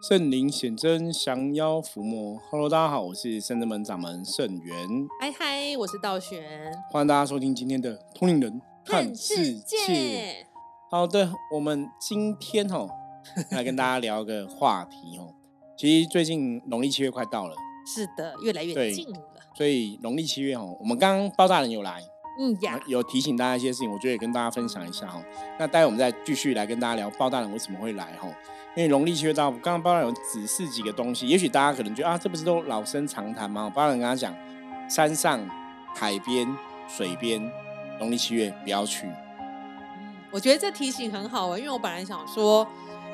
圣灵显真，降妖伏魔。Hello，大家好，我是圣真门掌门圣元。嗨嗨，我是道玄。欢迎大家收听今天的《通灵人看世界》。好的，我们今天哦来跟大家聊个话题哦。其实最近农历七月快到了，是的，越来越近了。所以农历七月哦，我们刚刚包大人有来，嗯呀，有提醒大家一些事情，我觉得也跟大家分享一下哦。那待会我们再继续来跟大家聊包大人为什么会来哈。因为农历七月到，刚刚包大人有指示几个东西，也许大家可能觉得啊，这不是都老生常谈吗？包大人跟他讲，山上、海边、水边，农历七月不要去。嗯，我觉得这提醒很好啊，因为我本来想说。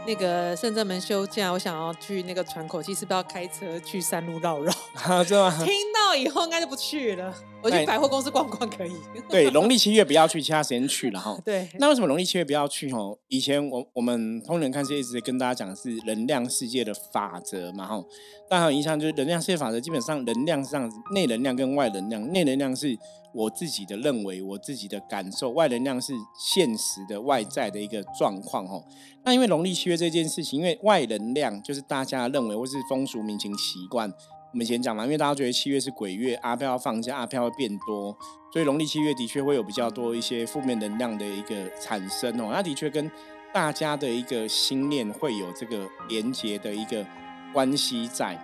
那个圣正门休假，我想要去那个喘口气，是不是要开车去山路绕绕？听到以后应该就不去了。我去百货公司逛逛可以。对，农历七月不要去，其他时间去了哈。对。那为什么农历七月不要去？哈，以前我我们通人看世界一直跟大家讲是能量世界的法则嘛哈。大家有印象就是能量世界法则，基本上能量是这样子，内能量跟外能量，内能量是我自己的认为，我自己的感受，外能量是现实的外在的一个状况哈。那因为农历七月这件事情，因为外能量就是大家认为或是风俗民情习惯。我们先讲嘛，因为大家觉得七月是鬼月，阿飘要放假，阿飘会变多，所以农历七月的确会有比较多一些负面能量的一个产生哦。那的确跟大家的一个心念会有这个连接的一个关系在，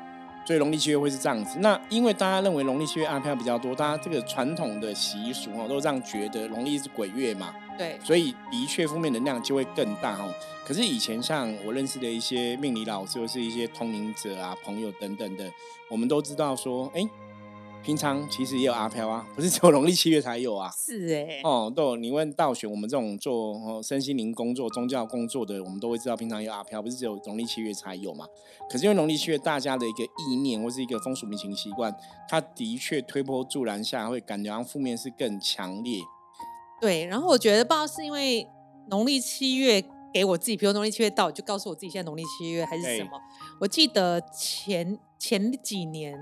所以农历七月会是这样子。那因为大家认为农历七月阿飘比较多，大家这个传统的习俗哦，都这样觉得，农历是鬼月嘛。对，所以的确负面能量就会更大哦。可是以前像我认识的一些命理老师，或是一些通灵者啊、朋友等等的，我们都知道说，哎，平常其实也有阿飘啊，不是只有农历七月才有啊。是哎，哦，对你问道玄，我们这种做身心灵工作、宗教工作的，我们都会知道，平常有阿飘，不是只有农历七月才有嘛。可是因为农历七月大家的一个意念或是一个风俗民情习惯，它的确推波助澜下，会感觉负面是更强烈。对，然后我觉得不知道是因为农历七月给我自己，比如农历七月到，就告诉我自己现在农历七月还是什么。我记得前前几年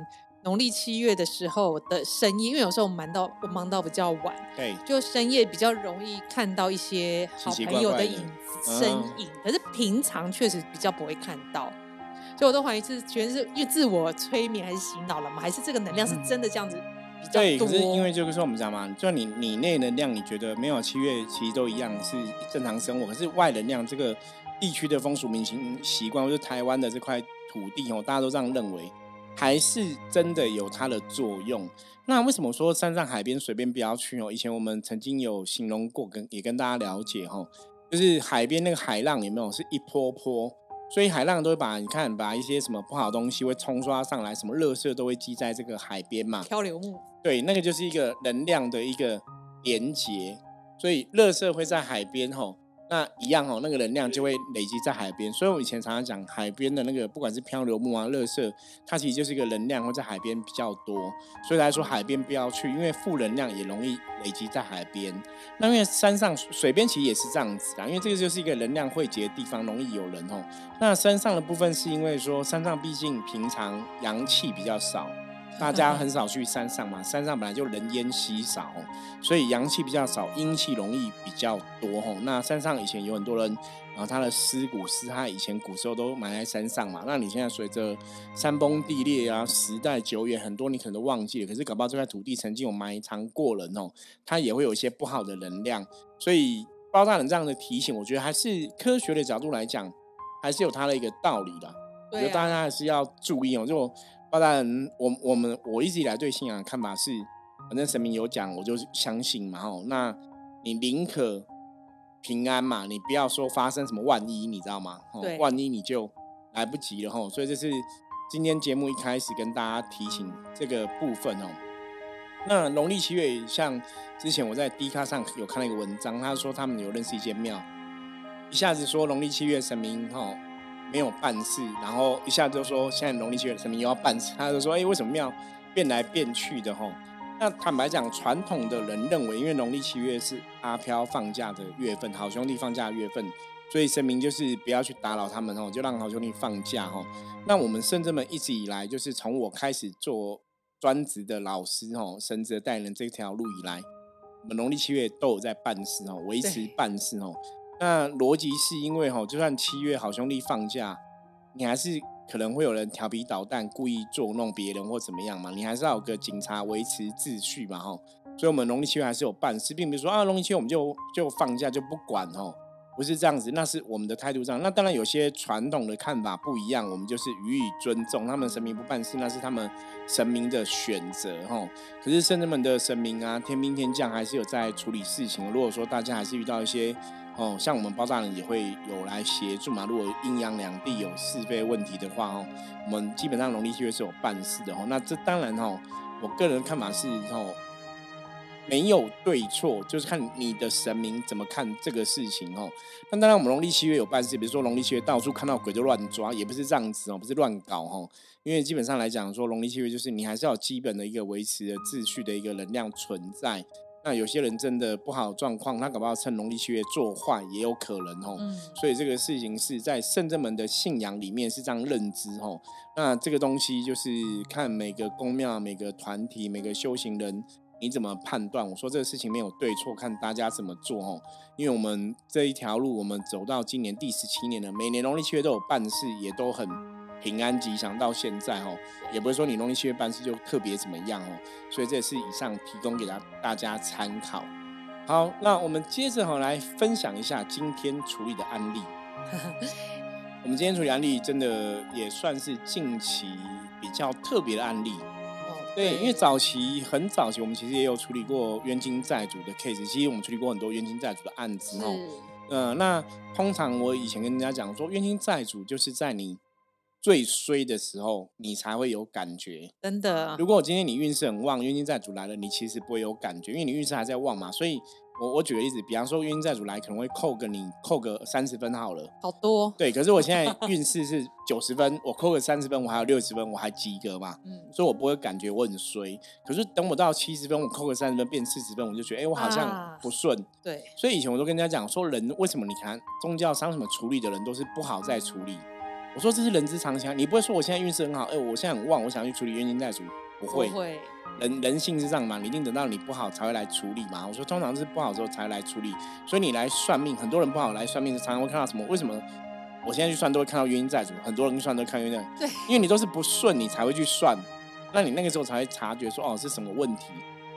农历七月的时候的深夜，因为有时候我忙到我忙到比较晚，对，就深夜比较容易看到一些好朋友的影子身影，可是平常确实比较不会看到，所以我都怀疑是全是因为自我催眠还是洗脑了吗？还是这个能量是真的这样子？对，可是因为就是说我们讲嘛，就你你内能量，你觉得没有七月其实都一样是正常生活，可是外能量这个地区的风俗民情习惯，或者台湾的这块土地哦，大家都这样认为，还是真的有它的作用。那为什么说山上海边随便不要去哦？以前我们曾经有形容过，跟也跟大家了解哈，就是海边那个海浪有没有是一波波。所以海浪都会把你看，把一些什么不好的东西会冲刷上来，什么垃圾都会积在这个海边嘛。漂流木。对，那个就是一个能量的一个连接，所以垃圾会在海边吼。那一样哦，那个能量就会累积在海边，所以我以前常常讲海边的那个，不管是漂流木啊、垃圾，它其实就是一个能量会在海边比较多，所以来说海边不要去，因为负能量也容易累积在海边。那因为山上水边其实也是这样子啊，因为这个就是一个能量汇集的地方，容易有人哦。那山上的部分是因为说山上毕竟平常阳气比较少。大家很少去山上嘛，山上本来就人烟稀少，所以阳气比较少，阴气容易比较多吼。那山上以前有很多人，然后他的尸骨是他以前古时候都埋在山上嘛。那你现在随着山崩地裂啊，时代久远，很多你可能都忘记了。可是搞不好这块土地曾经有埋藏过人哦，它也会有一些不好的能量。所以包大人这样的提醒，我觉得还是科学的角度来讲，还是有它的一个道理的。我觉得大家还是要注意哦，就。当然，我我们我一直以来对信仰的看法是，反正神明有讲，我就相信嘛。吼，那你宁可平安嘛，你不要说发生什么万一，你知道吗？对，万一你就来不及了吼。所以这是今天节目一开始跟大家提醒这个部分哦。那农历七月，像之前我在 D 卡上有看到一个文章，他说他们有认识一间庙，一下子说农历七月神明吼。没有办事，然后一下就说现在农历七月神明又要办事，他就说：“哎，为什么要变来变去的？”吼，那坦白讲，传统的人认为，因为农历七月是阿飘放假的月份，好兄弟放假的月份，所以神明就是不要去打扰他们哦，就让好兄弟放假吼。那我们圣者们一直以来，就是从我开始做专职的老师吼，神职带人这条路以来，我们农历七月都有在办事哦，维持办事哦。那逻辑是因为哈，就算七月好兄弟放假，你还是可能会有人调皮捣蛋，故意捉弄别人或怎么样嘛，你还是要有个警察维持秩序嘛，哈。所以，我们农历七月还是有办事，并不是说啊，农历七月我们就就放假就不管哦，不是这样子，那是我们的态度上。那当然有些传统的看法不一样，我们就是予以尊重。他们神明不办事，那是他们神明的选择哈。可是圣人们的神明啊，天兵天将还是有在处理事情。如果说大家还是遇到一些哦，像我们包大人也会有来协助嘛。如果阴阳两地有是非问题的话哦，我们基本上农历七月是有办事的哦。那这当然哦，我个人看法是哦。没有对错，就是看你的神明怎么看这个事情哦。那当然，我们农历七月有办事，比如说农历七月到处看到鬼就乱抓，也不是这样子哦，不是乱搞哦。因为基本上来讲，说农历七月就是你还是要基本的一个维持的秩序的一个能量存在。那有些人真的不好状况，他搞不好趁农历七月做坏也有可能哦。所以这个事情是在圣正门的信仰里面是这样认知哦。那这个东西就是看每个宫庙、每个团体、每个修行人。你怎么判断？我说这个事情没有对错，看大家怎么做哦。因为我们这一条路，我们走到今年第十七年了，每年农历七月都有办事，也都很平安吉祥。到现在哦，也不是说你农历七月办事就特别怎么样哦。所以这也是以上提供给大大家参考。好，那我们接着哈来分享一下今天处理的案例。我们今天处理案例真的也算是近期比较特别的案例。对，因为早期很早期，我们其实也有处理过冤亲债主的 case。其实我们处理过很多冤亲债主的案子哦。嗯，那通常我以前跟人家讲说，冤亲债主就是在你最衰的时候，你才会有感觉。真的。如果我今天你运势很旺，冤亲债主来了，你其实不会有感觉，因为你运势还在旺嘛，所以。我我举个例子，比方说冤亲债主来，可能会扣个你扣个三十分好了，好多。对，可是我现在 运势是九十分，我扣个三十分，我还有六十分，我还及格嘛。嗯，所以我不会感觉我很衰。可是等我到七十分，我扣个三十分变四十分，我就觉得哎，我好像不顺。对，所以以前我都跟人家讲说，人为什么你看宗教商什么处理的人都是不好再处理。我说这是人之常情，你不会说我现在运势很好，哎，我现在很旺，我想去处理冤亲债主，不会。人人性是这样嘛？你一定等到你不好才会来处理嘛？我说通常是不好之后才来处理，所以你来算命，很多人不好来算命，常常会看到什么？为什么我现在去算都会看到原因在什么？很多人去算都看原因，对，因为你都是不顺，你才会去算，那你那个时候才会察觉说哦是什么问题，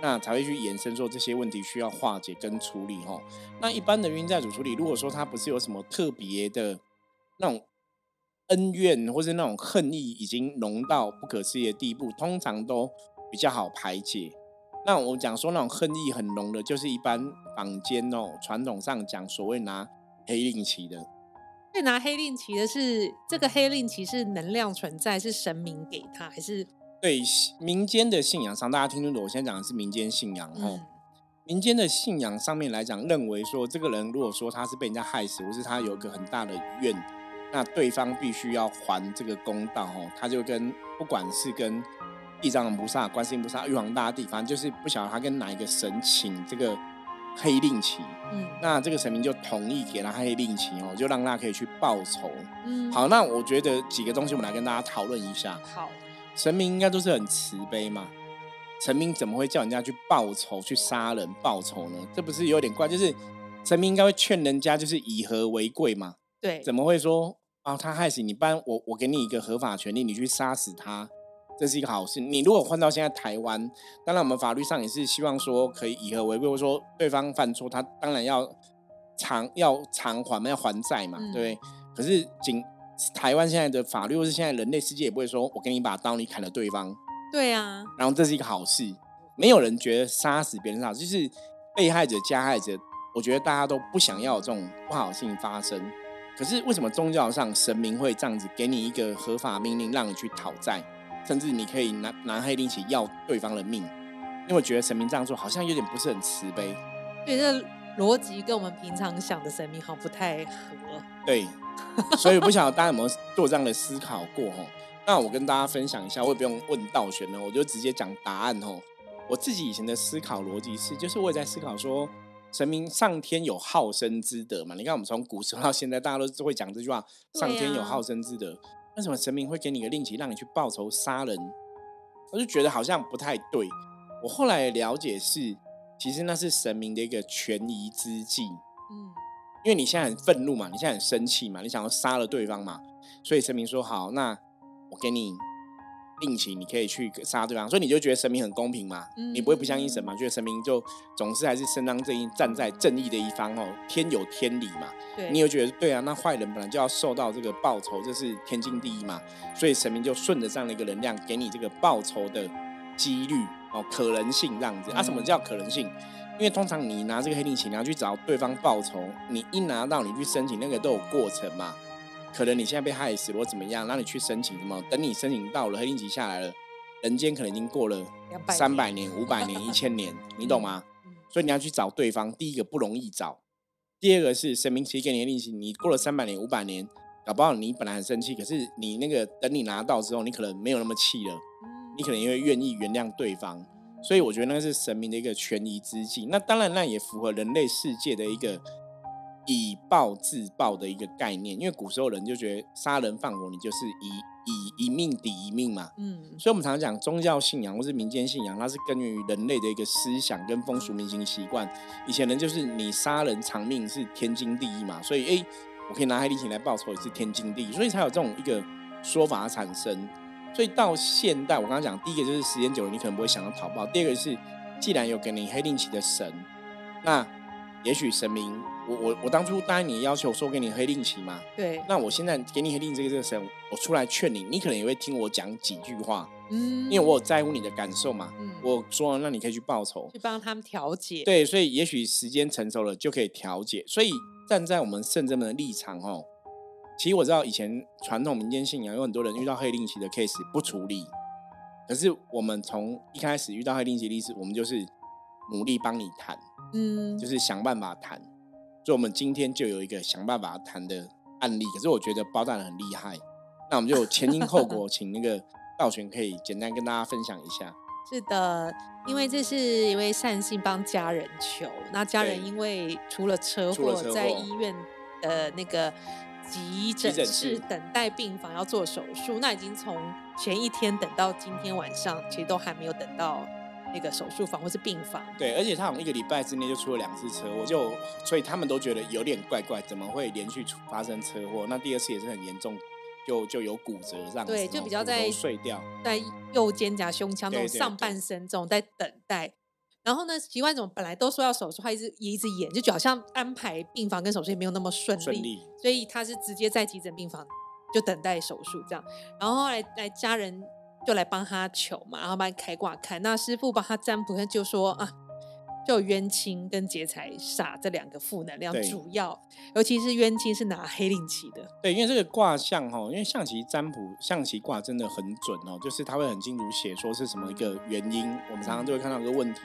那才会去延伸说这些问题需要化解跟处理哦。那一般的冤因债主处理，如果说他不是有什么特别的那种恩怨，或是那种恨意已经浓到不可思议的地步，通常都。比较好排解。那我讲说那种恨意很浓的，就是一般坊间哦，传统上讲所谓拿黑令旗的。对，拿黑令旗的是这个黑令旗是能量存在，是神明给他，还是？对，民间的信仰上，大家听清楚，我现在讲的是民间信仰哦。民间的信仰上面来讲，认为说这个人如果说他是被人家害死，或是他有一个很大的怨，那对方必须要还这个公道哦。他就跟不管是跟地藏王菩萨、观世音菩萨、玉皇大帝，反正就是不晓得他跟哪一个神请这个黑令旗，嗯，那这个神明就同意给他黑令旗哦，就让他可以去报仇。嗯，好，那我觉得几个东西我们来跟大家讨论一下。好，神明应该都是很慈悲嘛，神明怎么会叫人家去报仇、去杀人报仇呢？这不是有点怪？就是神明应该会劝人家就是以和为贵嘛。对，怎么会说啊？他害死你，不然我我给你一个合法权利，你去杀死他。这是一个好事。你如果换到现在台湾，当然我们法律上也是希望说可以以和为贵，或者说对方犯错，他当然要偿要偿还嘛，要还债嘛，对。可是，仅台湾现在的法律，或是现在人类世界，也不会说我给你一把刀，你砍了对方。对啊。然后这是一个好事，没有人觉得杀死别人好，就是被害者加害者，我觉得大家都不想要这种不好的事情发生。可是为什么宗教上神明会这样子给你一个合法命令，让你去讨债？甚至你可以拿拿黑令旗要对方的命，因为觉得神明这样做好像有点不是很慈悲。对，这逻辑跟我们平常想的神明好像不太合。对，所以不晓得大家有没有做这样的思考过哦？那我跟大家分享一下，我也不用问道玄了，我就直接讲答案哦。我自己以前的思考逻辑是，就是我也在思考说，神明上天有好生之德嘛？你看我们从古时候到现在，大家都会讲这句话：上天有好生之德。为什么神明会给你个令旗，让你去报仇杀人？我就觉得好像不太对。我后来了解是，其实那是神明的一个权宜之计。嗯，因为你现在很愤怒嘛，你现在很生气嘛，你想要杀了对方嘛，所以神明说好，那我给你令旗，你可以去杀对方，所以你就觉得神明很公平嘛，你不会不相信神嘛？觉得神明就总是还是伸张正义，站在正义的一方哦，天有天理嘛。对你又觉得对啊，那坏人本来就要受到这个报酬，这是天经地义嘛。所以神明就顺着这样的一个能量，给你这个报酬的几率哦，可能性这样子。啊，什么叫可能性？因为通常你拿这个黑令旗，你要去找对方报仇，你一拿到你去申请，那个都有过程嘛。可能你现在被害死或怎么样，让你去申请什么？等你申请到了黑令旗下来了，人间可能已经过了三百年、五百年、一千年，你懂吗？所以你要去找对方，第一个不容易找，第二个是神明旗给你的令旗，你过了三百年、五百年，搞不好你本来很生气，可是你那个等你拿到之后，你可能没有那么气了，你可能因为愿意原谅对方。所以我觉得那是神明的一个权宜之计。那当然，那也符合人类世界的一个以暴制暴的一个概念。因为古时候人就觉得杀人放火，你就是以以一命抵一命嘛。嗯。所以我们常常讲宗教信仰或是民间信仰，它是根源于人类的一个思想跟风俗民情习惯。以前人就是你杀人偿命是天经地义嘛。所以哎，我可以拿黑力气来报仇也是天经地义。所以才有这种一个说法产生。所以到现代，我刚刚讲，第一个就是时间久了，你可能不会想要逃跑；第二个是，既然有给你黑令旗的神，那也许神明，我我我当初答应你的要求，说给你黑令旗嘛，对。那我现在给你黑令这个这个神，我出来劝你，你可能也会听我讲几句话，嗯，因为我有在乎你的感受嘛，嗯，我说那你可以去报仇，去帮他们调解，对，所以也许时间成熟了就可以调解。所以站在我们圣真们的立场，哦。其实我知道以前传统民间信仰有很多人遇到黑令旗的 case 不处理，可是我们从一开始遇到黑令旗的例子，我们就是努力帮你谈，嗯，就是想办法谈，所以我们今天就有一个想办法谈的案例。可是我觉得包大人很厉害，那我们就前因后果，请那个道玄可以简单跟大家分享一下。是的，因为这是一位善心帮家人求，那家人因为出了车祸，在医院的那个。急诊室等待病房要做手术，那已经从前一天等到今天晚上，其实都还没有等到那个手术房或是病房。对，而且他好像一个礼拜之内就出了两次车祸，就所以他们都觉得有点怪怪，怎么会连续发生车祸？那第二次也是很严重，就就有骨折这样子，对，就比较在碎掉，在右肩胛胸腔这种上半身这种在等待。然后呢，习惯总本来都说要手术，他一直也一直演，就好像安排病房跟手术也没有那么顺利，所以他是直接在急诊病房就等待手术这样。然后后来来家人就来帮他求嘛，然后帮他开挂看，那师傅帮他占卜，他就说啊。就冤亲跟劫财煞这两个负能量，主要尤其是冤亲是拿黑令旗的。对，因为这个卦象哈，因为象棋占卜象棋卦真的很准哦，就是他会很清楚写说是什么一个原因。我们常常就会看到一个问题。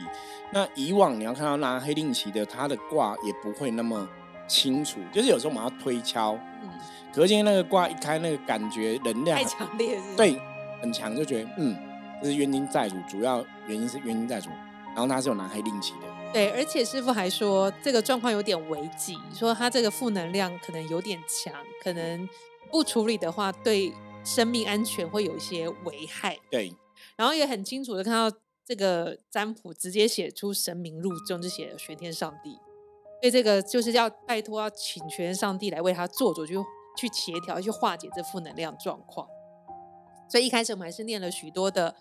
那以往你要看到拿黑令旗的，他的卦也不会那么清楚，就是有时候我们要推敲。嗯。可是今天那个卦一开，那个感觉能量太强烈，对，很强，就觉得嗯，这是冤亲债主，主要原因是冤亲债主。然后他是有拿黑令旗的，对，而且师傅还说这个状况有点危急，说他这个负能量可能有点强，可能不处理的话，对生命安全会有一些危害。对，然后也很清楚的看到这个占卜直接写出神明入中，就写玄天上帝，所以这个就是要拜托要请玄天上帝来为他做主，去去协调，去化解这负能量状况。所以一开始我们还是念了许多的。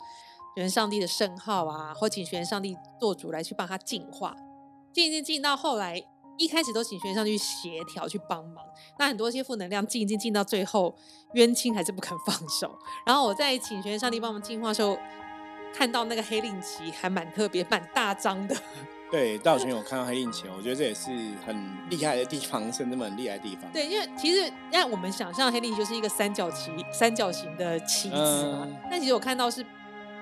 玄上帝的圣号啊，或请玄上帝做主来去帮他净化，进进进到后来，一开始都请玄上帝协调去帮忙，那很多些负能量进进进到最后，冤亲还是不肯放手。然后我在请玄上帝帮忙净化的时候，看到那个黑令旗还蛮特别、蛮大张的。对，道群有看到黑令旗，我觉得这也是很厉害的地方，甚至很厉害的地方。对，因为其实让我们想象黑令旗就是一个三角旗、三角形的旗子嘛，但其实我看到是。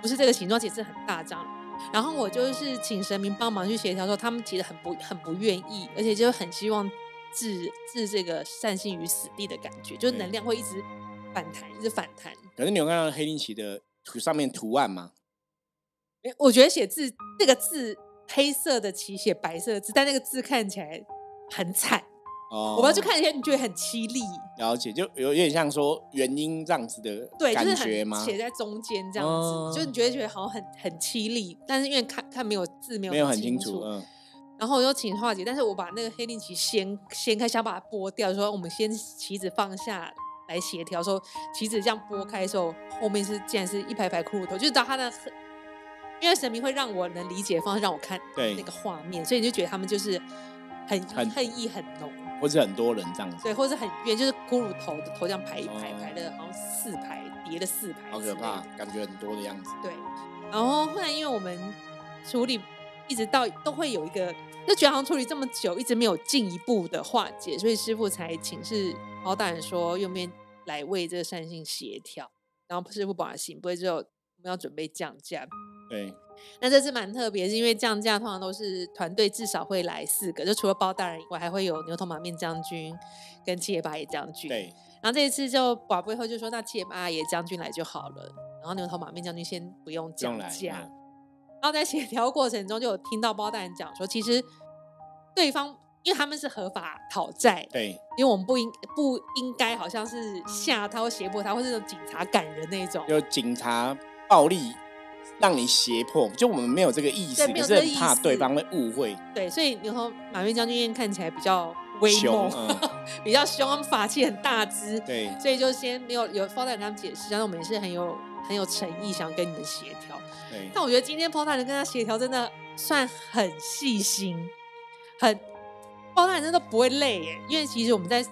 不是这个形状，其实很大张。然后我就是请神明帮忙去协调，说他们其实很不很不愿意，而且就很希望置置这个善心于死地的感觉，就是能量会一直反弹，一直反弹。可是你有看到黑令旗的图上面图案吗？我觉得写字这个字黑色的棋写白色的字，但那个字看起来很惨。哦我不要去看一下，你觉得很凄厉？了解，就有有点像说原因这样子的感觉吗？写在中间这样子，就你觉得觉得好像很很凄厉，但是因为看看没有字，没有没有很清楚。嗯。然后我就请化解，但是我把那个黑令旗掀掀开，想把它剥掉，说我们先棋子放下，来协调的时候，棋子这样拨开的时候，后面是竟然是一排排骷髅头，就是到他的很，因为神明会让我能理解的方式让我看对那个画面，所以你就觉得他们就是很很恨意很浓，或者很多人这样子，对，或者很冤，就是骷髅头的头这样排一排哦排了，好像四排叠了四排，好可怕，。感觉很多的样子。对，然后后来因为我们处理一直到都会有一个，就觉得好像处理这么久，一直没有进一步的化解，所以师傅才请示包大人说，愿不愿意来为这个善性协调。然后师傅保了行不会之后，我们要准备降价。对，那这次蛮特别，是因为降价通常都是团队至少会来四个，就除了包大人以外，还会有牛头马面将军跟七爷八爷将军。对，然后这一次就宝贝后就说，那七爷八爷将军来就好了，然后牛头马面将军先不用。降价。嗯然后在协调过程中，就有听到包大人讲说，其实对方因为他们是合法讨债，对，因为我们不应不应该好像是吓他或胁迫他，或是那种警察赶人那种。有警察暴力让你胁迫，就我们没有这个意思，对没可是很有这个意思怕对方会误会，对，所以牛头马面将军看起来比较威凶猛，嗯，比较凶，法器很大只，对，所以就先没有有包大人跟他们解释，但是我们也是很有很有诚意，想跟你们协调。对，但我觉得今天包大人跟他协调真的算很细心，很包大人真的不会累耶。因为其实我们在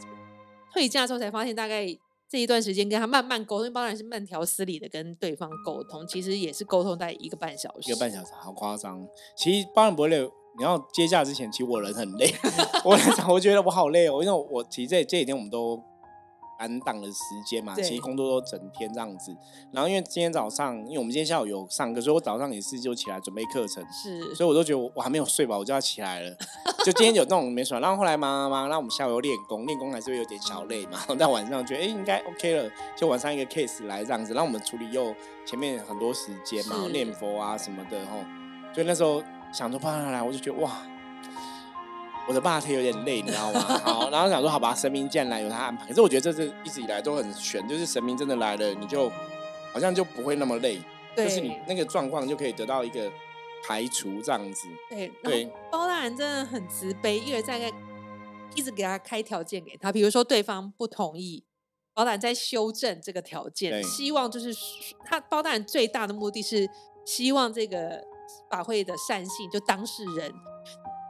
退价之后才发现，大概这一段时间跟他慢慢沟通，因为包大人是慢条斯理的跟对方沟通，其实也是沟通在一个半小时，一个半小时，好夸张。其实当然不会累，你要接驾之前，其实我人很累，我在想，我觉得我好累哦，因为我其实这这几天我们都安档的时间嘛，其实工作都整天这样子。然后因为今天早上，因为我们今天下午有上课，所以我早上也是就起来准备课程。是所以我都觉得我我还没有睡吧，我就要起来了。就今天有那种没睡，然后后来忙忙忙，然后我们下午又练功，练功还是会有点小累嘛。然后到晚上觉得哎、应该 OK 了，就晚上一个 case 来这样子，让我们处理又前面很多时间嘛，是念佛啊什么的吼。所以那时候想说啪啦啦，我就觉得哇，我的爸他有点累，你知道吗？好，然后想说好吧，神明既然来有他安排，可是我觉得这是一直以来都很悬，就是神明真的来了，你就好像就不会那么累，就是你那个状况就可以得到一个排除这样子。对，然对包大人真的很慈悲，一而再在一直给他开条件给他，比如说对方不同意，包大人在修正这个条件，希望就是他包大人最大的目的是希望这个法会的善性，就当事人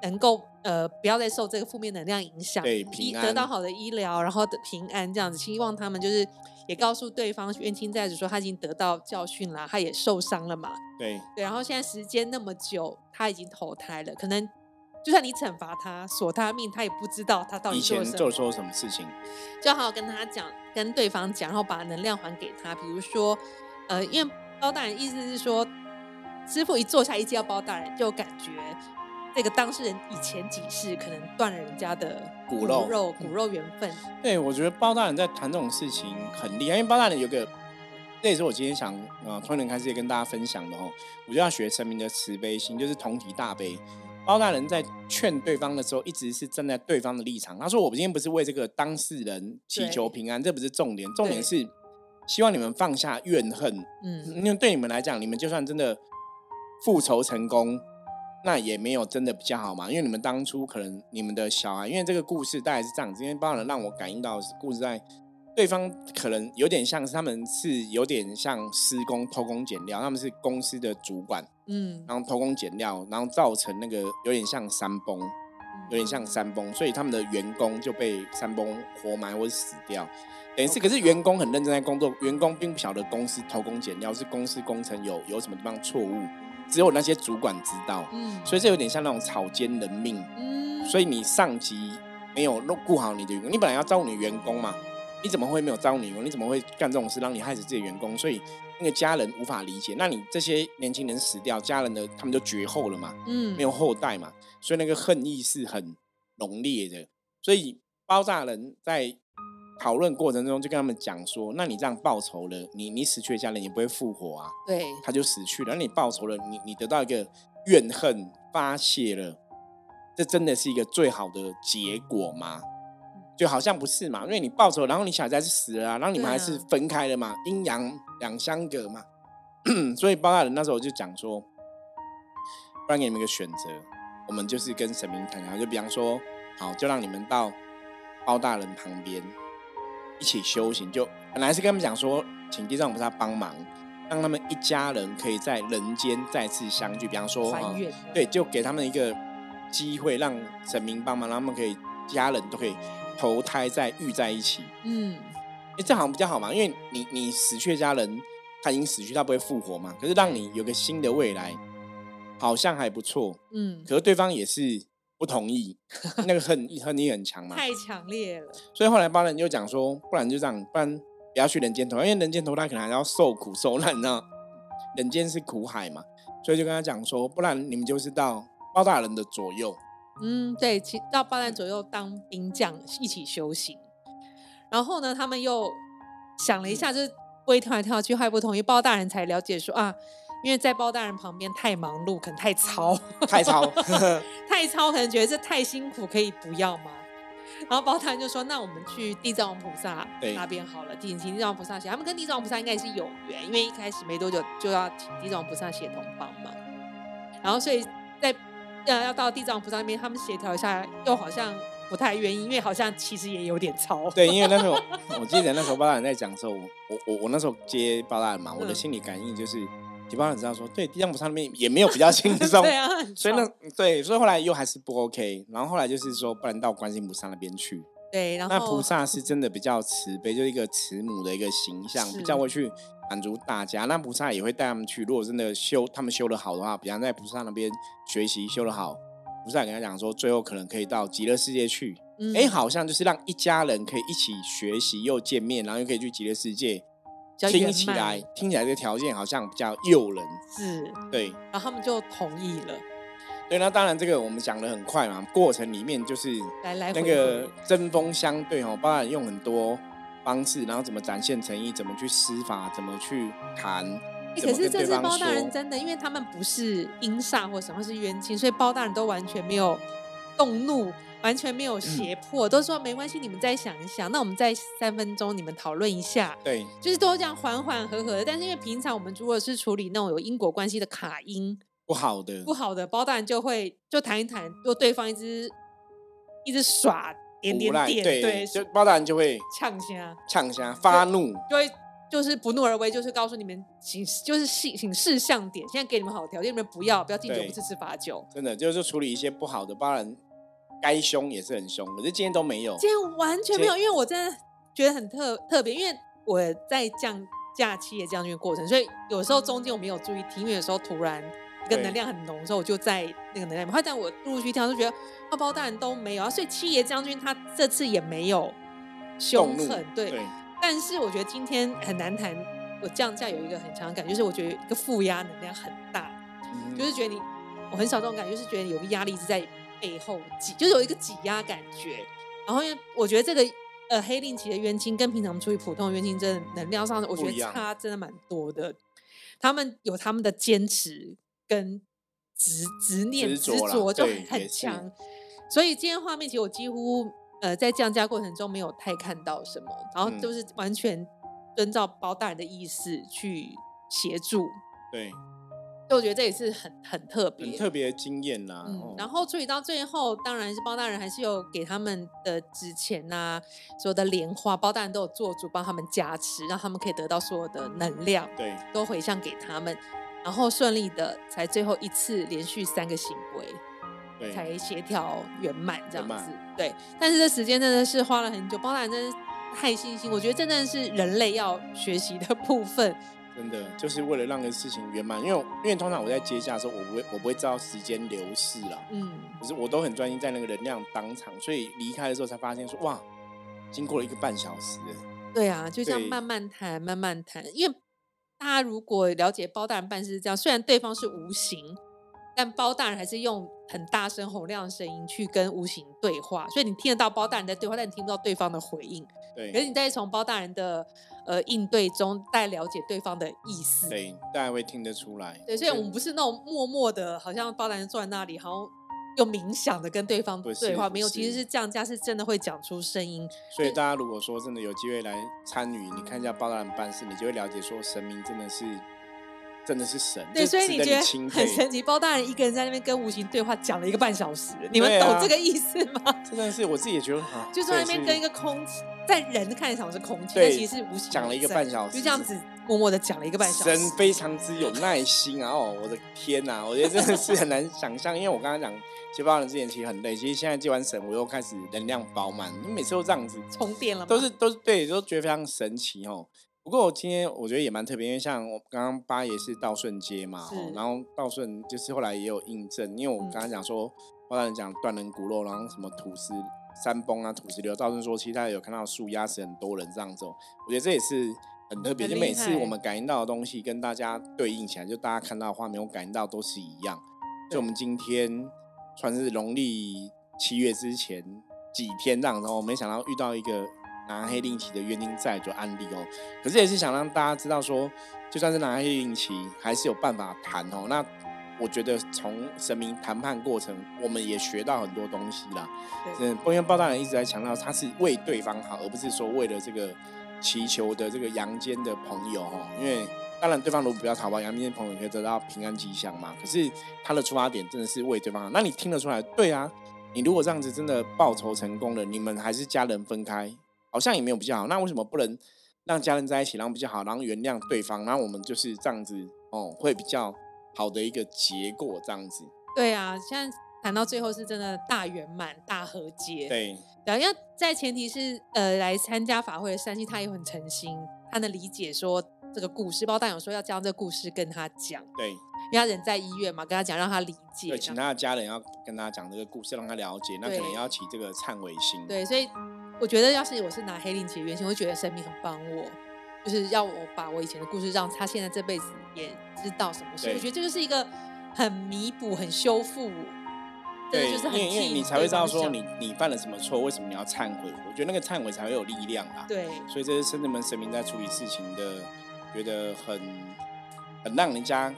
能够呃不要再受这个负面能量影响，医对平安得到好的医疗，然后的平安这样子，希望他们就是也告诉对方冤亲债主说他已经得到教训了，他也受伤了嘛，对对，然后现在时间那么久，他已经投胎了，可能就算你惩罚他、锁他命，他也不知道他到底以前做错什么事情？就好好跟他讲，跟对方讲，然后把能量还给他。比如说，呃，因为包大人意思是说，师傅一坐下一接到包大人，就感觉这个当事人以前几世可能断了人家的骨肉肉、骨肉缘分，对，我觉得包大人在谈这种事情很厉害，因为包大人有个，这也是我今天想呃从年开始也跟大家分享的哦。我就要学神明的慈悲心，就是同体大悲。包大人在劝对方的时候，一直是站在对方的立场。他说：“我今天不是为这个当事人祈求平安，这不是重点，重点是希望你们放下怨恨。嗯，因为对你们来讲，你们就算真的复仇成功，那也没有真的比较好嘛。因为你们当初可能你们的小孩，因为这个故事大概是这样子，因为包人让我感应到的是故事在对方可能有点像是他们是有点像施工偷工减料，他们是公司的主管，嗯，然后偷工减料，然后造成那个有点像山崩，有点像山崩，所以他们的员工就被山崩活埋或者死掉。等于是，可是员工很认真在工作，员工并不晓得公司偷工减料，是公司工程有有什么地方错误，只有那些主管知道。嗯，所以这有点像那种草菅人命。嗯，所以你上级没有弄顾好你的员工，你本来要招你的员工嘛，你怎么会没有招你员工？你怎么会干这种事，让你害死自己的员工？所以那个家人无法理解。那你这些年轻人死掉，家人的他们就绝后了嘛，嗯没有后代嘛，所以那个恨意是很浓烈的。所以包炸人在讨论过程中就跟他们讲说：，那你这样报仇了，你你死去的家人也不会复活啊。对，他就死去了。那你报仇了，你你得到一个怨恨发泄了，这真的是一个最好的结果吗？就好像不是嘛，因为你报仇，然后你小孩子死了啊，然后你们还是分开了嘛，阴阳两相隔嘛。所以包大人那时候就讲说，不然给你们一个选择，我们就是跟神明谈，然后就比方说，好，就让你们到包大人旁边，一起修行，就本来是跟他们讲说，请地藏菩萨帮忙，让他们一家人可以在人间再次相聚。比方说，对，就给他们一个机会，让神明帮忙，让他们可以家人都可以投胎再遇在一起。嗯，哎，这好像比较好嘛，因为你你死去的家人他已经死去，他不会复活嘛。可是让你有个新的未来，好像还不错。嗯，可是对方也是。不同意，那个恨恨意很强嘛，太强烈了。所以后来巴人就讲说，不然就这样，不然不要去人间投，因为人间投他可能还要受苦受难呢。人间是苦海嘛，所以就跟他讲说，不然你们就是到包大人的左右。嗯，对，其到包大人左右当兵将一起修行。然后呢，他们又想了一下，就是会跳来跳去，还不同意。包大人才了解说啊。因为在包大人旁边太忙碌，可能太操，太操，太操，可能觉得这太辛苦，可以不要吗？然后包大人就说：“那我们去地藏王菩萨那边好了，请地藏王菩萨写。他们跟地藏王菩萨应该是有缘，因为一开始没多久就要请地藏王菩萨协同帮忙。然后所以在要要到地藏王菩萨那边，他们协调一下，又好像不太愿意，因为好像其实也有点操。对，因为那时候 我记得那时候包大人在讲的时候，我我我那时候接包大人嘛，我的心理感应就是。”几帮人知道说，对地藏菩萨那边也没有比较轻 松，对啊，所以那对，所以后来又还是不 OK，然后后来就是说，不然到观音菩萨那边去，对，然后那菩萨是真的比较慈悲，就是一个慈母的一个形象，比较会去满足大家。那菩萨也会带他们去，如果真的修他们修的好的话，比方在菩萨那边学习修的好，菩萨跟他讲说，最后可能可以到极乐世界去，哎，好像就是让一家人可以一起学习又见面，然后又可以去极乐世界。听起来，听起来这个条件好像比较诱人，是，对，然后他们就同意了。对，那当然这个我们讲的很快嘛，过程里面就是来来那个针锋相对哦，包含用很多方式，然后怎么展现诚意，怎么去施法，怎么去谈。可是这是包大人真的，因为他们不是阴煞或什么，是冤亲，所以包大人都完全没有动怒。完全没有胁迫，都说没关系，你们再想一想。那我们再三分钟，你们讨论一下。对，就是都这样缓缓和和的。但是因为平常我们如果是处理那种有因果关系的卡音，不好的，不好的，包大人就会就谈一谈，如果对方一直一直耍点点点，对，就包大人就会呛虾，呛虾发怒，就会就是不怒而威，就是告诉你们请就是请请事项点，现在给你们好条件，你们不要不要敬酒不吃吃罚酒。真的就是处理一些不好的，包人。该凶也是很凶，可是今天都没有。今天完全没有，因为我真的觉得很特特别，因为我在降假期的将军过程，所以有时候中间我没有注意听，因为有时候突然一个能量很浓的时候，我就在那个能量里面。后来我陆陆续听，就觉得花包大人都没有啊，所以七爷将军他这次也没有凶狠，对。但是我觉得今天很难谈，我降价有一个很强的感觉，就是我觉得一个负压能量很大，就是觉得你我很少这种感觉，就是觉得有个压力一直在。背后挤，就是有一个挤压感觉。然后因为我觉得这个呃黑令旗的冤亲跟平常处理普通的冤亲真的能量上，我觉得差真的蛮多的。他们有他们的坚持跟执执念执着就很强。所以今天画面其实我几乎呃在降价过程中没有太看到什么，然后就是完全遵照包大人的意思去协助。对。我觉得这也是很很特别、很特别的经验呐。嗯，然后处理到最后，当然是包大人还是有给他们的纸钱呐，所有的莲花，包大人都有做主帮他们加持，让他们可以得到所有的能量，对，都回向给他们，然后顺利的才最后一次连续三个行为，对，才协调圆满这样子。对，但是这时间真的是花了很久，包大人真的太细心，我觉得真的是人类要学习的部分。真的就是为了让个事情圆满，因为因为通常我在接下的时候，我不会我不会知道时间流逝了，嗯，可是我都很专心在那个能量当场，所以离开的时候才发现说哇，经过了一个半小时，对啊，就这样慢慢谈慢慢谈，因为大家如果了解包大人办事是这样，虽然对方是无形，但包大人还是用很大声洪亮的声音去跟无形对话，所以你听得到包大人在对话，但你听不到对方的回应，对，可是你再从包大人的。呃，应对中再了解对方的意思，对，大家会听得出来。对，所以我们不是那种默默的，好像包大人坐在那里，好像又冥想的跟对方对话，没有，其实是降价，是真的会讲出声音。所以大家如果说真的有机会来参与，你看一下包大人办事，你就会了解说神明真的是真的是神。对，所以你觉得很神奇。包大人一个人在那边跟无形对话，讲了一个半小时，你们懂这个意思吗？真的是，我自己也觉得，就在那边跟一个空气，在人看起来是空气，但其实是无形。讲了一个半小时，就这样子默默的讲了一个半小时。神非常之有耐心啊！哦，我的天哪，我觉得真的是很难想象，因为我刚刚讲接包人之前其实很累，其实现在接完神，我又开始能量饱满，你每次都这样子充电了，都是都是对，都觉得非常神奇哦。不过我今天我觉得也蛮特别，因为像我刚刚八爷是道顺街嘛，然后道顺就是后来也有印证，因为我刚刚讲说，包大人讲断人骨肉，然后什么土石山崩啊，土石流，道顺说其他有看到树压死很多人这样子，我觉得这也是很特别，就每次我们感应到的东西跟大家对应起来，就大家看到的画面我感应到都是一样。就我们今天算是农历七月之前几天这样，然后没想到遇到一个。拿黑令旗的约定在做案例哦，可是也是想让大家知道说，就算是拿黑令旗，还是有办法谈哦。那我觉得从神明谈判过程，我们也学到很多东西啦。嗯，因为报大人一直在强调，他是为对方好，而不是说为了这个祈求的这个阳间的朋友哦。因为当然对方如果不要逃跑，阳间的朋友可以得到平安吉祥嘛。可是他的出发点真的是为对方好，那你听得出来？对啊，你如果这样子真的报仇成功了，你们还是家人分开。好像也没有比较好，那为什么不能让家人在一起，然后比较好，然后原谅对方，然后我们就是这样子哦，会比较好的一个结果，这样子。对啊，现在谈到最后是真的大圆满、大和解。对，然后要在前提是呃来参加法会的善心，他也很诚心，他能理解说这个故事，包括大勇说要将这个故事跟他讲。对。因为他人在医院嘛，跟他讲，让他理解。对，请他的家人要跟他讲这个故事，让他了解。那可能要起这个忏悔心。对，所以我觉得，要是我是拿黑令旗的原型，我会觉得神明很帮我，就是要我把我以前的故事，让他现在这辈子也知道什么事。我觉得这就是一个很弥补、很修复。对，就是很因为你才会知道说你你犯了什么错，为什么你要忏悔？我觉得那个忏悔才会有力量啦。对，所以这是圣人们神明在处理事情的，觉得很很让人家。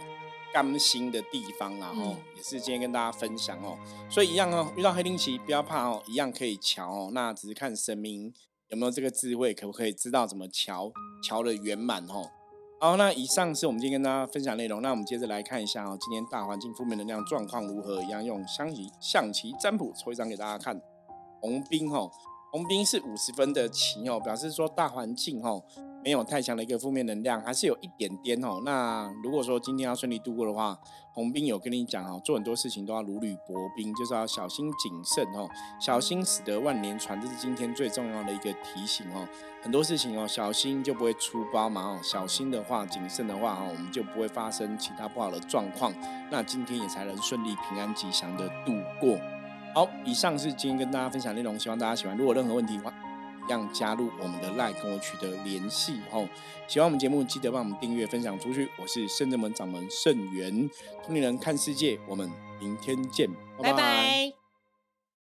甘心的地方啦，哦，也是今天跟大家分享哦，所以一样哦，遇到黑灵奇不要怕哦，一样可以瞧哦，那只是看神明有没有这个智慧，可不可以知道怎么瞧，瞧的圆满哦。好，那以上是我们今天跟大家分享内容，那我们接着来看一下哦，今天大环境负面能量状况如何？一样用象棋象棋占卜抽一张给大家看，红兵哦，红兵是五十分的棋哦，表示说大环境哦。没有太强的一个负面能量，还是有一点点哦。那如果说今天要顺利度过的话，红兵有跟你讲哦，做很多事情都要如履薄冰，就是要小心谨慎哦，小心使得万年船，这是今天最重要的一个提醒哦。很多事情哦，小心就不会出包嘛哦，小心的话，谨慎的话哦，我们就不会发生其他不好的状况，那今天也才能顺利平安吉祥的度过。好，以上是今天跟大家分享内容，希望大家喜欢。如果任何问题的话，让加入我们的 Line 跟我取得联系哦。喜欢我们节目，记得帮我们订阅、分享出去。我是圣正门掌门圣元，同龄人看世界，我们明天见，拜拜。